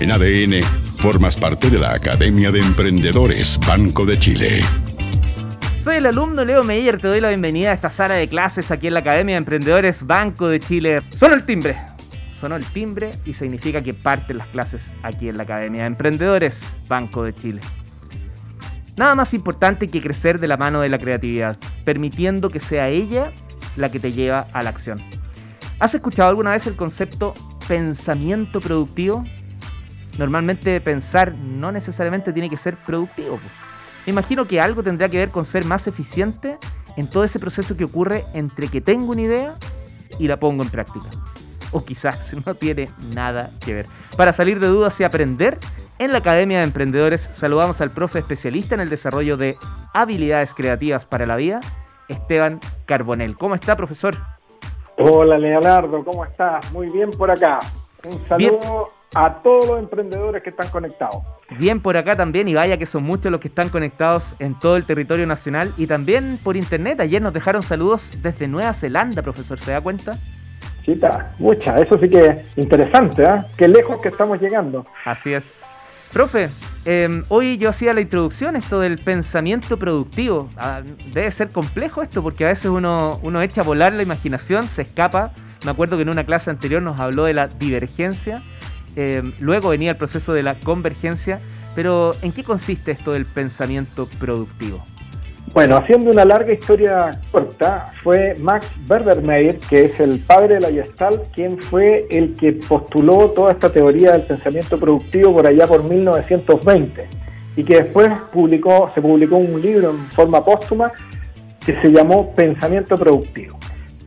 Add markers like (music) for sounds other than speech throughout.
En ADN, formas parte de la Academia de Emprendedores Banco de Chile. Soy el alumno Leo Meyer, te doy la bienvenida a esta sala de clases aquí en la Academia de Emprendedores Banco de Chile. Sonó el timbre. Sonó el timbre y significa que parten las clases aquí en la Academia de Emprendedores Banco de Chile. Nada más importante que crecer de la mano de la creatividad, permitiendo que sea ella la que te lleva a la acción. ¿Has escuchado alguna vez el concepto pensamiento productivo? Normalmente pensar no necesariamente tiene que ser productivo. Me imagino que algo tendrá que ver con ser más eficiente en todo ese proceso que ocurre entre que tengo una idea y la pongo en práctica. O quizás (laughs) no tiene nada que ver. Para salir de dudas y aprender, en la Academia de Emprendedores saludamos al profe especialista en el desarrollo de habilidades creativas para la vida, Esteban Carbonel. ¿Cómo está, profesor? Hola, Leonardo, ¿cómo estás? Muy bien por acá. Un saludo a todos los emprendedores que están conectados. Bien por acá también, y vaya que son muchos los que están conectados en todo el territorio nacional y también por internet. Ayer nos dejaron saludos desde Nueva Zelanda, profesor, ¿se da cuenta? Chita, mucha, eso sí que es interesante, ¿eh? Qué lejos que estamos llegando. Así es. Profe, em, hoy yo hacía la introducción, esto del pensamiento productivo. Ah, debe ser complejo esto porque a veces uno, uno echa a volar la imaginación, se escapa. Me acuerdo que en una clase anterior nos habló de la divergencia, em, luego venía el proceso de la convergencia, pero ¿en qué consiste esto del pensamiento productivo? Bueno, haciendo una larga historia corta, fue Max Werbermeier, que es el padre de la Gestalt, quien fue el que postuló toda esta teoría del pensamiento productivo por allá por 1920 y que después publicó, se publicó un libro en forma póstuma que se llamó Pensamiento Productivo.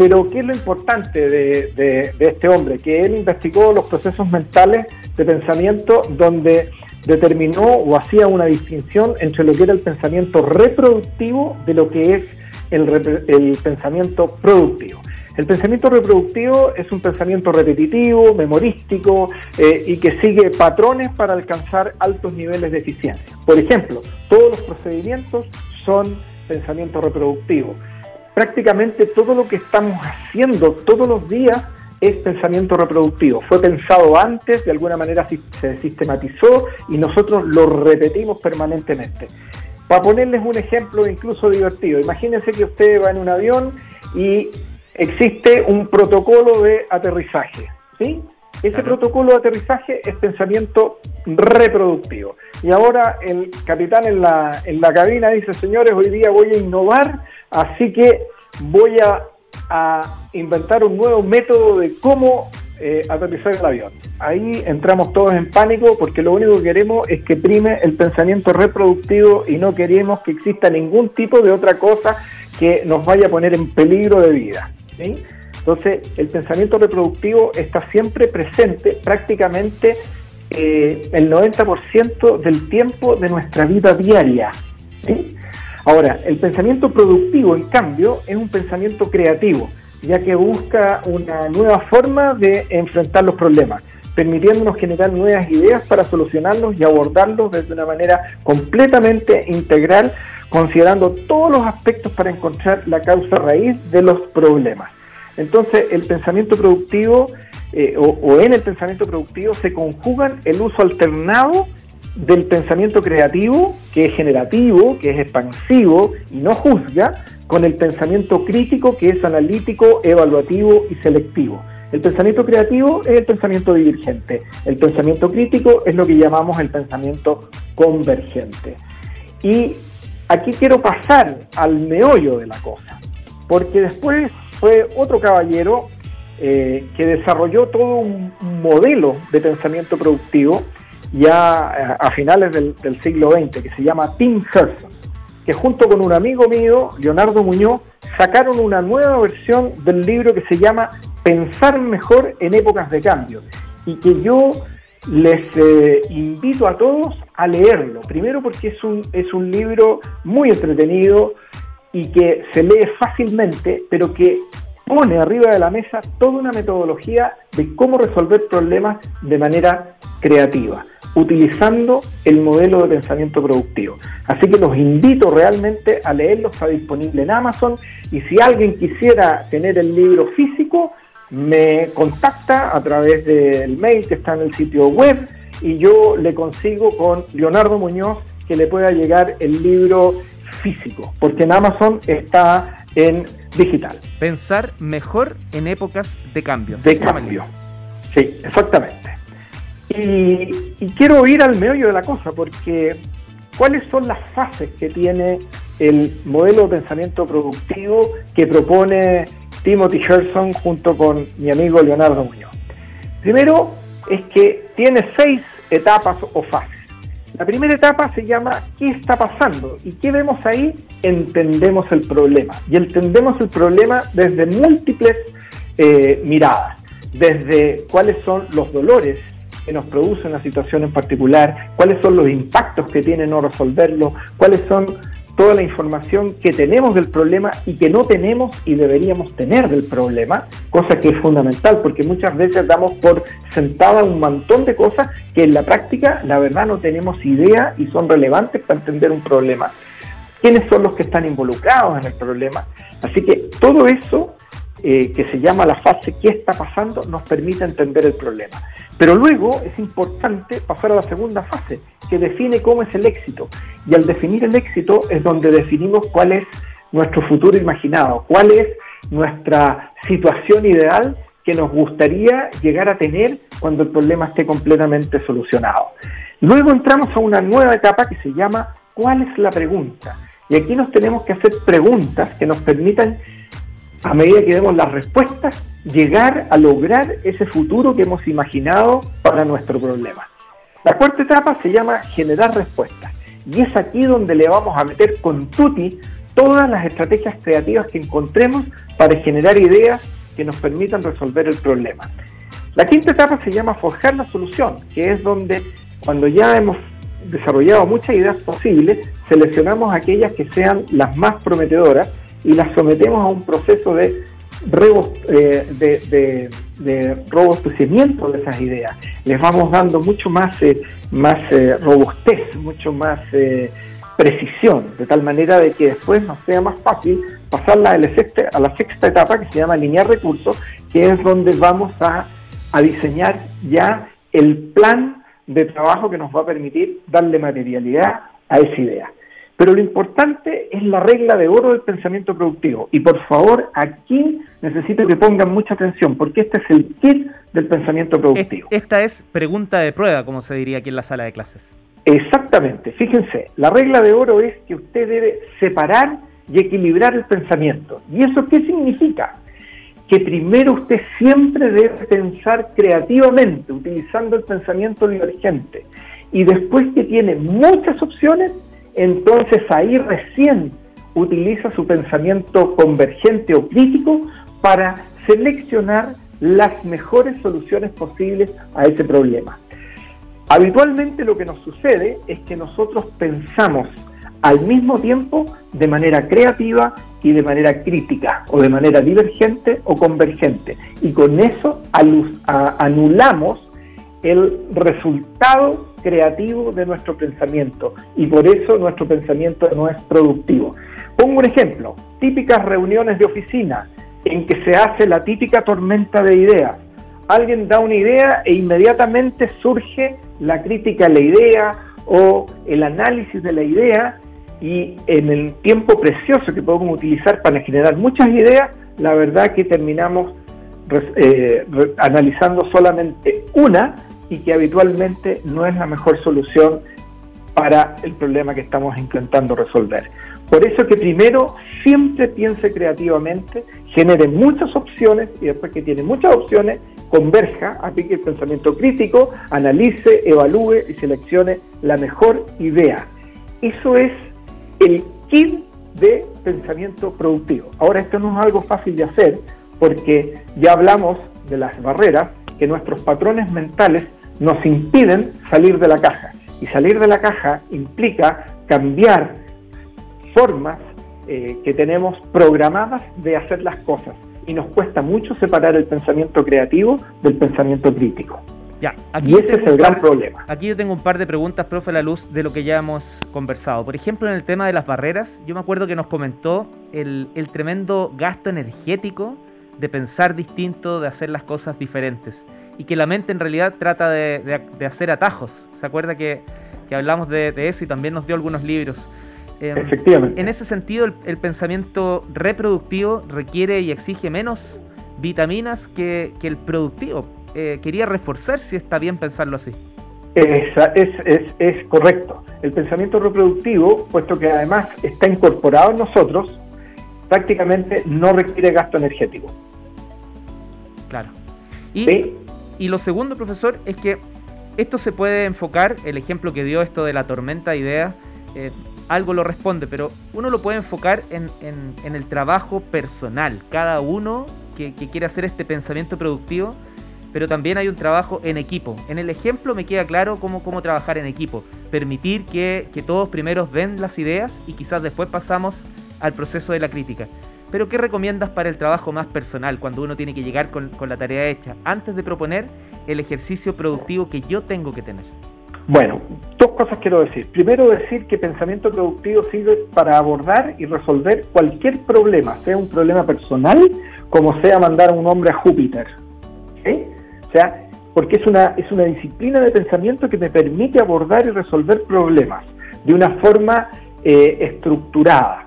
Pero ¿qué es lo importante de, este hombre? Que él investigó los procesos mentales de pensamiento donde determinó o hacía una distinción entre lo que era el pensamiento reproductivo de lo que es el, pensamiento productivo. El pensamiento reproductivo es un pensamiento repetitivo, memorístico eh, y que sigue patrones para alcanzar altos niveles de eficiencia. Por ejemplo, todos los procedimientos son pensamiento reproductivo. Prácticamente todo lo que estamos haciendo todos los días es pensamiento reproductivo. Fue pensado antes, de alguna manera se sistematizó y nosotros lo repetimos permanentemente. Para ponerles un ejemplo incluso divertido, imagínense que usted va en un avión y existe un protocolo de aterrizaje. ¿sí? Ese protocolo de aterrizaje es pensamiento reproductivo. Y ahora el capitán en la, en la cabina dice, señores, hoy día voy a innovar, así que voy a a inventar un nuevo método de cómo eh, aterrizar el avión. Ahí entramos todos en pánico porque lo único que queremos es que prime el pensamiento reproductivo y no queremos que exista ningún tipo de otra cosa que nos vaya a poner en peligro de vida. Entonces, el pensamiento reproductivo está siempre presente prácticamente eh, el 90% del tiempo de nuestra vida diaria. Ahora, el pensamiento productivo, en cambio, es un pensamiento creativo, ya que busca una nueva forma de enfrentar los problemas, permitiéndonos generar nuevas ideas para solucionarlos y abordarlos desde una manera completamente integral, considerando todos los aspectos para encontrar la causa raíz de los problemas. Entonces, el pensamiento productivo eh, o, o en el pensamiento productivo se conjugan el uso alternado del pensamiento creativo, que es generativo, que es expansivo y no juzga, con el pensamiento crítico, que es analítico, evaluativo y selectivo. El pensamiento creativo es el pensamiento divergente. El pensamiento crítico es lo que llamamos el pensamiento convergente. Y aquí quiero pasar al meollo de la cosa, porque después fue otro caballero eh, que desarrolló todo un modelo de pensamiento productivo ya a finales del, siglo XX, que se llama Tim Herson, que junto con un amigo mío, Leonardo Muñoz, sacaron una nueva versión del libro que se llama Pensar mejor en épocas de cambio, y que yo les eh, invito a todos a leerlo. Primero porque es un, es un libro muy entretenido y que se lee fácilmente, pero que pone arriba de la mesa toda una metodología de cómo resolver problemas de manera creativa utilizando el modelo de pensamiento productivo. Así que los invito realmente a leerlo, está disponible en Amazon y si alguien quisiera tener el libro físico, me contacta a través del mail que está en el sitio web y yo le consigo con Leonardo Muñoz que le pueda llegar el libro físico, porque en Amazon está en digital. Pensar mejor en épocas de cambios. De cambio. Sí, exactamente. Y, y, quiero ir al meollo de la cosa, porque ¿cuáles son las fases que tiene el modelo de pensamiento productivo que propone Timothy Gerson junto con mi amigo Leonardo Muñoz? Primero es que tiene seis etapas o fases. La primera etapa se llama ¿qué está pasando? ¿Y qué vemos ahí? Entendemos el problema. Y entendemos el problema desde múltiples eh, miradas desde cuáles son los dolores que nos produce una situación en particular, cuáles son los impactos que tiene no resolverlo, cuáles son toda la información que tenemos del problema y que no tenemos y deberíamos tener del problema, cosa que es fundamental porque muchas veces damos por sentada un montón de cosas que en la práctica la verdad no tenemos idea y son relevantes para entender un problema. ¿Quiénes son los que están involucrados en el problema? Así que todo eso eh, que se llama la fase ¿qué está pasando? nos permite entender el problema. Pero luego es importante pasar a la segunda fase, que define cómo es el éxito. Y al definir el éxito es donde definimos cuál es nuestro futuro imaginado, cuál es nuestra situación ideal que nos gustaría llegar a tener cuando el problema esté completamente solucionado. Luego entramos a una nueva etapa que se llama ¿cuál es la pregunta? Y aquí nos tenemos que hacer preguntas que nos permitan a medida que demos las respuestas, llegar a lograr ese futuro que hemos imaginado para nuestro problema. La cuarta etapa se llama generar respuestas y es aquí donde le vamos a meter con tutti todas las estrategias creativas que encontremos para generar ideas que nos permitan resolver el problema. La quinta etapa se llama forjar la solución, que es donde cuando ya hemos desarrollado muchas ideas posibles, seleccionamos aquellas que sean las más prometedoras y las sometemos a un proceso de, eh, de, de, robustecimiento de esas ideas. Les vamos dando mucho más, eh, más eh, robustez, mucho más precisión, de tal manera de que después nos sea más fácil pasarla a la sexta, a la sexta etapa que se llama alinear recursos, que es donde vamos a, a diseñar ya el plan de trabajo que nos va a permitir darle materialidad a esa idea. Pero lo importante es la regla de oro del pensamiento productivo. Y por favor, aquí necesito que pongan mucha atención, porque este es el kit del pensamiento productivo. Esta es pregunta de prueba, como se diría aquí en la sala de clases. Exactamente. Fíjense, la regla de oro es que usted debe separar y equilibrar el pensamiento. ¿Y eso qué significa? Que primero usted siempre debe pensar creativamente, utilizando el pensamiento divergente. Y después que tiene muchas opciones, entonces ahí recién utiliza su pensamiento convergente o crítico para seleccionar las mejores soluciones posibles a ese problema. Habitualmente lo que nos sucede es que nosotros pensamos al mismo tiempo de manera creativa y de manera crítica, o de manera divergente o convergente. Y con eso anulamos el resultado creativo de nuestro pensamiento y por eso nuestro pensamiento no es productivo. Pongo un ejemplo, típicas reuniones de oficina en que se hace la típica tormenta de ideas. Alguien da una idea e inmediatamente surge la crítica a la idea o el análisis de la idea y en el tiempo precioso que podemos utilizar para generar muchas ideas, la verdad que terminamos eh, analizando solamente una y que habitualmente no es la mejor solución para el problema que estamos intentando resolver. Por eso que primero siempre piense creativamente, genere muchas opciones y después que tiene muchas opciones, converja, aplique el pensamiento crítico, analice, evalúe y seleccione la mejor idea. Eso es el kit de pensamiento productivo. Ahora esto no es algo fácil de hacer porque ya hablamos de las barreras que nuestros patrones mentales nos impiden salir de la caja. Y salir de la caja implica cambiar formas eh, que tenemos programadas de hacer las cosas. Y nos cuesta mucho separar el pensamiento creativo del pensamiento crítico. Ya, aquí y ese es el gran problema. Aquí yo tengo un par de preguntas, profe, a la luz de lo que ya hemos conversado. Por ejemplo, en el tema de las barreras, yo me acuerdo que nos comentó el, el tremendo gasto energético de pensar distinto, de hacer las cosas diferentes. Y que la mente en realidad trata de, hacer atajos. ¿Se acuerda que, hablamos de, eso y también nos dio algunos libros? Em, Efectivamente. En ese sentido, el, pensamiento reproductivo requiere y exige menos vitaminas que, el productivo. Eh, quería reforzar si está bien pensarlo así. Es, es, es, correcto. El pensamiento reproductivo, puesto que además está incorporado en nosotros, prácticamente no requiere gasto energético. Claro. Y, y lo segundo, profesor, es que esto se puede enfocar, el ejemplo que dio esto de la tormenta de ideas, eh, algo lo responde, pero uno lo puede enfocar en, en, el trabajo personal. Cada uno que, que quiere hacer este pensamiento productivo pero también hay un trabajo en equipo. En el ejemplo me queda claro cómo, cómo trabajar en equipo. Permitir que, todos primero ven las ideas y quizás después pasamos al proceso de la crítica. Pero ¿qué recomiendas para el trabajo más personal cuando uno tiene que llegar con, la tarea hecha antes de proponer el ejercicio productivo que yo tengo que tener? Bueno, dos cosas quiero decir. Primero decir que pensamiento productivo sirve para abordar y resolver cualquier problema, sea un problema personal como sea mandar a un hombre a Júpiter. O sea, porque es una, es una disciplina de pensamiento que me permite abordar y resolver problemas de una forma eh, estructurada,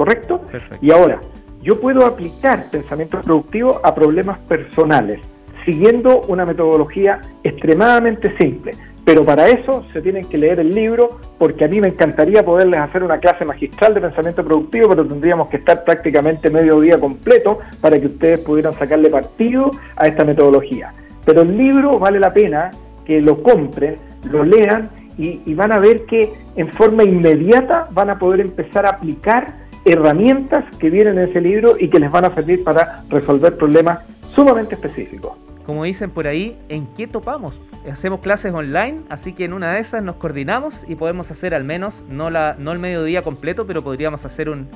¿correcto? Y ahora, yo puedo aplicar pensamiento productivo a problemas personales, siguiendo una metodología extremadamente simple. Pero para eso se tienen que leer el libro, porque a mí me encantaría poderles hacer una clase magistral de pensamiento productivo, pero tendríamos que estar prácticamente medio día completo para que ustedes pudieran sacarle partido a esta metodología. Pero el libro vale la pena que lo compren, lo lean y, van a ver que en forma inmediata van a poder empezar a aplicar herramientas que vienen en ese libro y que les van a servir para resolver problemas sumamente específicos. Como dicen por ahí, ¿en qué topamos? Hacemos clases online, así que en una de esas nos coordinamos y podemos hacer al menos, no, la, no el mediodía completo, pero podríamos hacer un,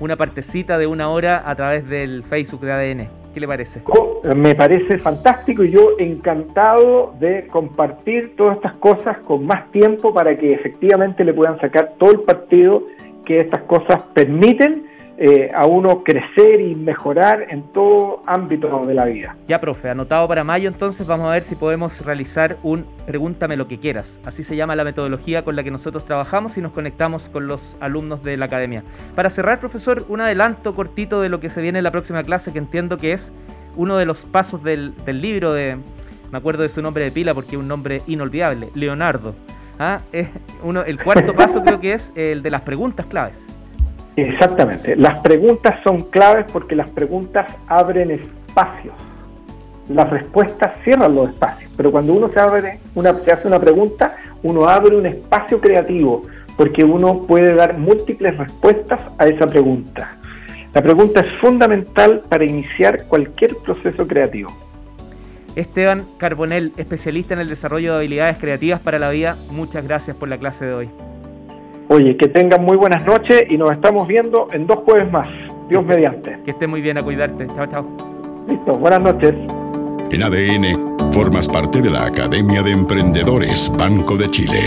una partecita de una hora a través del Facebook de ADN. ¿Qué le parece? Oh, me parece fantástico y yo encantado de compartir todas estas cosas con más tiempo para que efectivamente le puedan sacar todo el partido que estas cosas permiten eh, a uno crecer y mejorar en todo ámbito de la vida. Ya, profe, anotado para mayo, entonces vamos a ver si podemos realizar un Pregúntame lo que quieras. Así se llama la metodología con la que nosotros trabajamos y nos conectamos con los alumnos de la academia. Para cerrar, profesor, un adelanto cortito de lo que se viene en la próxima clase, que entiendo que es uno de los pasos del, libro de, me acuerdo de su nombre de pila porque es un nombre inolvidable, Leonardo. ¿Ah? Es uno, el cuarto (laughs) paso creo que es el de las preguntas claves. Exactamente. Las preguntas son claves porque las preguntas abren espacios. Las respuestas cierran los espacios. Pero cuando uno se, abre una, se hace una pregunta, uno abre un espacio creativo porque uno puede dar múltiples respuestas a esa pregunta. La pregunta es fundamental para iniciar cualquier proceso creativo. Esteban Carbonell, especialista en el desarrollo de habilidades creativas para la vida, muchas gracias por la clase de hoy. Oye, que tengan muy buenas noches y nos estamos viendo en dos jueves más. Dios mediante. Que esté muy bien a cuidarte. Chao, chao. Listo, buenas noches. En ADN, formas parte de la Academia de Emprendedores Banco de Chile.